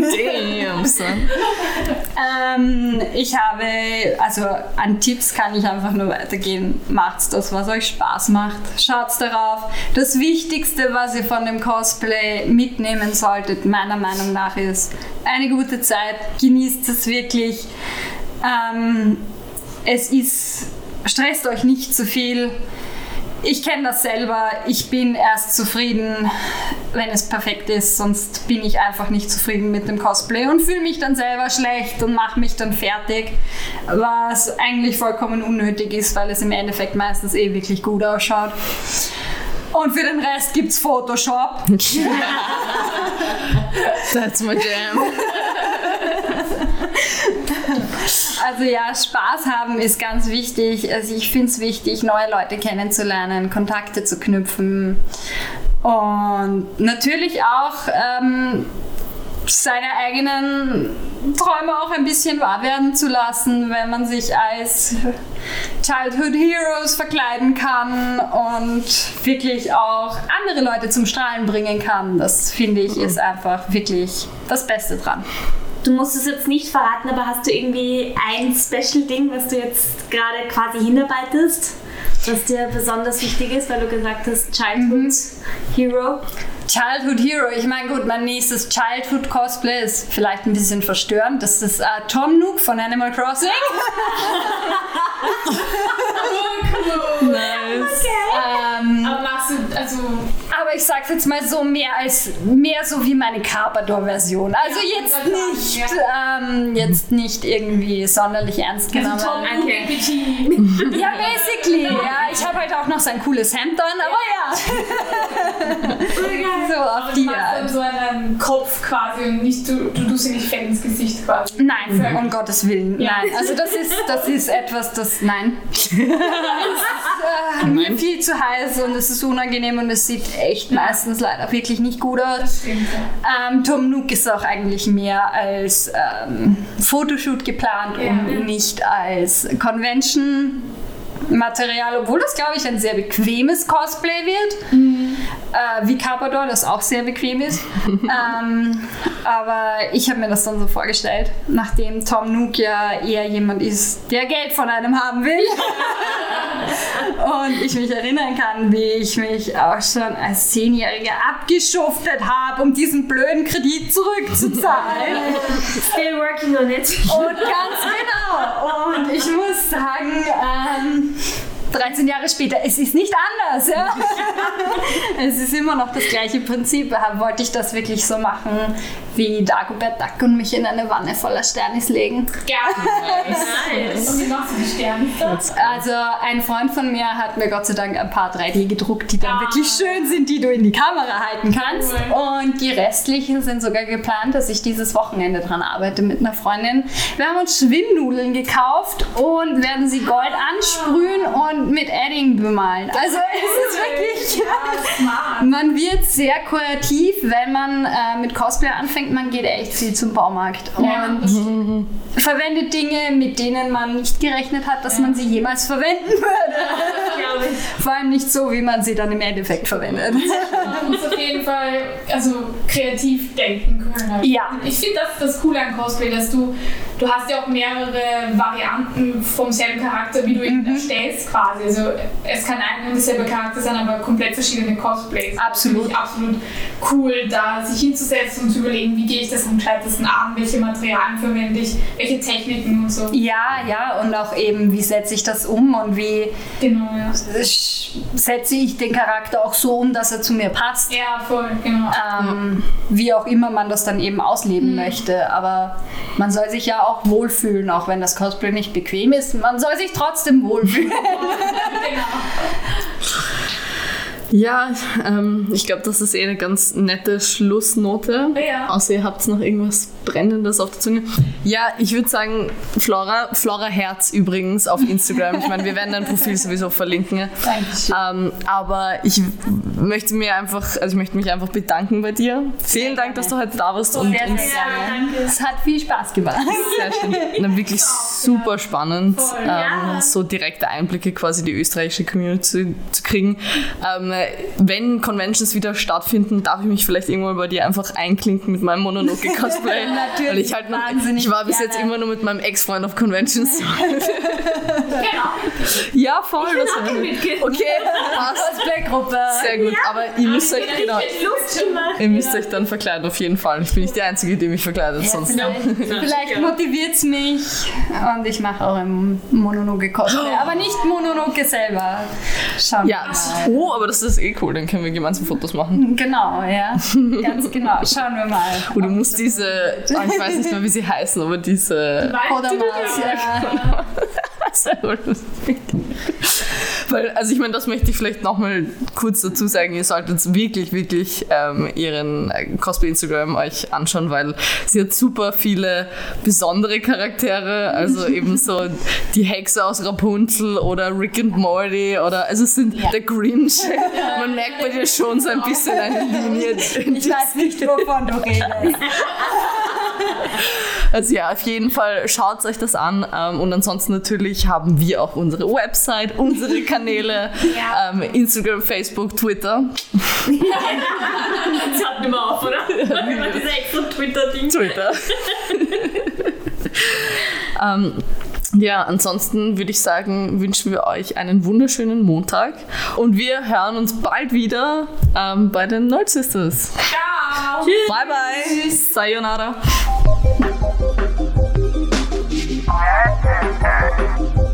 Damn, son. Ähm, ich habe, also an Tipps kann ich einfach nur weitergehen. Macht's das, was euch Spaß macht. Schaut's darauf. Das Wichtigste, was ihr von dem Cosplay mitnehmen solltet, meiner Meinung nach, ist eine gute Zeit. Genießt es wirklich. Ähm, es ist, stresst euch nicht zu viel. Ich kenne das selber. Ich bin erst zufrieden, wenn es perfekt ist. Sonst bin ich einfach nicht zufrieden mit dem Cosplay und fühle mich dann selber schlecht und mache mich dann fertig. Was eigentlich vollkommen unnötig ist, weil es im Endeffekt meistens eh wirklich gut ausschaut. Und für den Rest gibt's Photoshop. That's my jam. Also ja, Spaß haben ist ganz wichtig. Also ich finde es wichtig, neue Leute kennenzulernen, Kontakte zu knüpfen und natürlich auch ähm, seine eigenen Träume auch ein bisschen wahr werden zu lassen, wenn man sich als Childhood Heroes verkleiden kann und wirklich auch andere Leute zum Strahlen bringen kann. Das finde ich ist einfach wirklich das Beste dran. Du musst es jetzt nicht verraten, aber hast du irgendwie ein Special-Ding, was du jetzt gerade quasi hinarbeitest, was dir besonders wichtig ist, weil du gesagt hast, Childhood Hero? Childhood Hero, ich meine, gut, mein nächstes Childhood Cosplay ist vielleicht ein bisschen verstörend. Das ist äh, Tom Nook von Animal Crossing. Nice. ähm, Aber machst du, also, aber ich sag's jetzt mal so mehr als mehr so wie meine Carpador-Version. Also Ja, jetzt nicht, sagen, ähm, jetzt nicht irgendwie sonderlich ernst genommen. also Tom Okay. ja, basically, ja. Ich habe halt auch noch sein cooles Hemd an, aber ja. so auf du die Art. so einen Kopf quasi und nicht, du, du tust sie nicht fett ins Gesicht quasi. Nein, um Gottes Willen. Ja. Nein, also das ist, das ist etwas, das, nein. es ist äh, mir viel zu heiß und es ist unangenehm und es sieht echt meistens leider wirklich nicht gut aus. Ähm, Tom Nook ist auch eigentlich mehr als ähm, Fotoshoot geplant Ja. und nicht als Convention. Material, obwohl das glaube ich ein sehr bequemes Cosplay wird, äh, wie Carpador, das auch sehr bequem ist. ähm, aber ich habe mir das dann so vorgestellt, nachdem Tom Nook ja eher jemand ist, der Geld von einem haben will. Und ich mich erinnern kann, wie ich mich auch schon als Zehnjährige abgeschuftet habe, um diesen blöden Kredit zurückzuzahlen. Still working on it. Und ganz genau. Und ich muss sagen, ähm, 13 Jahre später, es ist nicht anders. Ja? es ist immer noch das gleiche Prinzip. Wollte ich das wirklich so machen wie Dagobert Duck und mich in eine Wanne voller Sternis legen? Ja, Nice. Und wie machst du die Sterne? Also ein Freund von mir hat mir Gott sei Dank ein paar 3D gedruckt, die dann Ah. wirklich schön sind, die du in die Kamera halten kannst. Cool. Und die restlichen sind sogar geplant, dass ich dieses Wochenende dran arbeite mit einer Freundin. Wir haben uns Schwimmnudeln gekauft und werden sie gold ansprühen und mit Edding bemalen. Also es ist wirklich... Smart. Man wird sehr kreativ, wenn man äh, mit Cosplay anfängt. Man geht echt viel zum Baumarkt Ja, und verwendet Dinge, mit denen man nicht gerechnet hat, dass man sie jemals verwenden würde. Vor allem nicht so, wie man sie dann im Endeffekt verwendet. Man muss auf jeden Fall also kreativ denken können. Halt. Ja. Ich finde das das Coole an Cosplay, dass du, du hast ja auch mehrere Varianten vom selben Charakter, wie du ihn Mhm. erstellst quasi. Also es kann ein und derselbe Charakter sein, aber komplett verschiedene Cosplays. Absolut. Absolut cool, da sich hinzusetzen und zu überlegen, wie gehe ich das am gescheitesten an, welche Materialien verwende ich, welche Techniken und so. Ja, ja, und auch eben, wie setze ich das um und wie Genau, ja. setze ich den Charakter auch so um, dass er zu mir passt. Ja, voll, genau. Ähm, wie auch immer man das dann eben ausleben möchte. Aber man soll sich ja auch wohlfühlen, auch wenn das Cosplay nicht bequem ist. Man soll sich trotzdem wohlfühlen. genau. Ja, ähm, ich glaube, das ist eh eine ganz nette Schlussnote. Ja. Außer ihr habt noch irgendwas Brennendes auf der Zunge. Ja, ich würde sagen, Flora, Flora Herz übrigens auf Instagram. Ich meine, wir werden dein Profil sowieso verlinken. Dankeschön. Ähm, aber ich möchte mir einfach, also ich möchte mich einfach bedanken bei dir. Vielen Dank, dass du heute da warst und Sehr, uns sehr gerne. Es hat viel Spaß gemacht. sehr schön. Na, wirklich super spannend, ähm, ja. so direkte Einblicke quasi in die österreichische Community zu, zu kriegen. Ähm, wenn Conventions wieder stattfinden, darf ich mich vielleicht irgendwann bei dir einfach einklinken mit meinem Mononoke-Cosplay. Natürlich, Weil ich halt noch, wahnsinnig ich war bis gerne. jetzt immer nur mit meinem Ex-Freund auf Conventions. Genau. ja, voll. Das Danke war, mitgehen. okay, passt. Cosplay-Gruppe. Sehr gut, aber ihr müsst euch, genau, ihr müsst euch dann verkleiden, auf jeden Fall. Ich bin nicht die Einzige, die mich verkleidet, sonst. Vielleicht, vielleicht motiviert es mich und ich mache auch ein Mononoke-Cosplay. Aber nicht Mononoke selber. Schauen Ja, wir mal. oh, aber das ist eh cool, dann können wir gemeinsam Fotos machen. Genau, ja. Ganz genau. Schauen wir mal. Und du musst diese, ah, ich weiß nicht mehr, wie sie heißen, aber diese. Oder was, ja. Sehr lustig. Weil, also ich meine, das möchte ich vielleicht nochmal kurz dazu sagen. Ihr solltet wirklich, wirklich ähm, ihren äh, Cosplay-Instagram euch anschauen, weil sie hat super viele besondere Charaktere. Also eben so die Hexe aus Rapunzel oder Rick and Morty oder also es sind der Grinch. Man merkt bei dir schon so ein bisschen eine Linie. Ich weiß nicht, wovon du redest. Also ja, auf jeden Fall schaut euch das an. Ähm, und ansonsten natürlich haben wir auch unsere Website, unsere Kanäle, ähm, Instagram, Facebook, Twitter. Das hört nicht mehr auf, oder? Immer diese extra Twitter-Ding. Twitter. ähm, ja, ansonsten würde ich sagen, wünschen wir euch einen wunderschönen Montag und wir hören uns bald wieder ähm, bei den Nerd Sisters. Ciao. Bye bye. Sayonara. Nerd Sisters.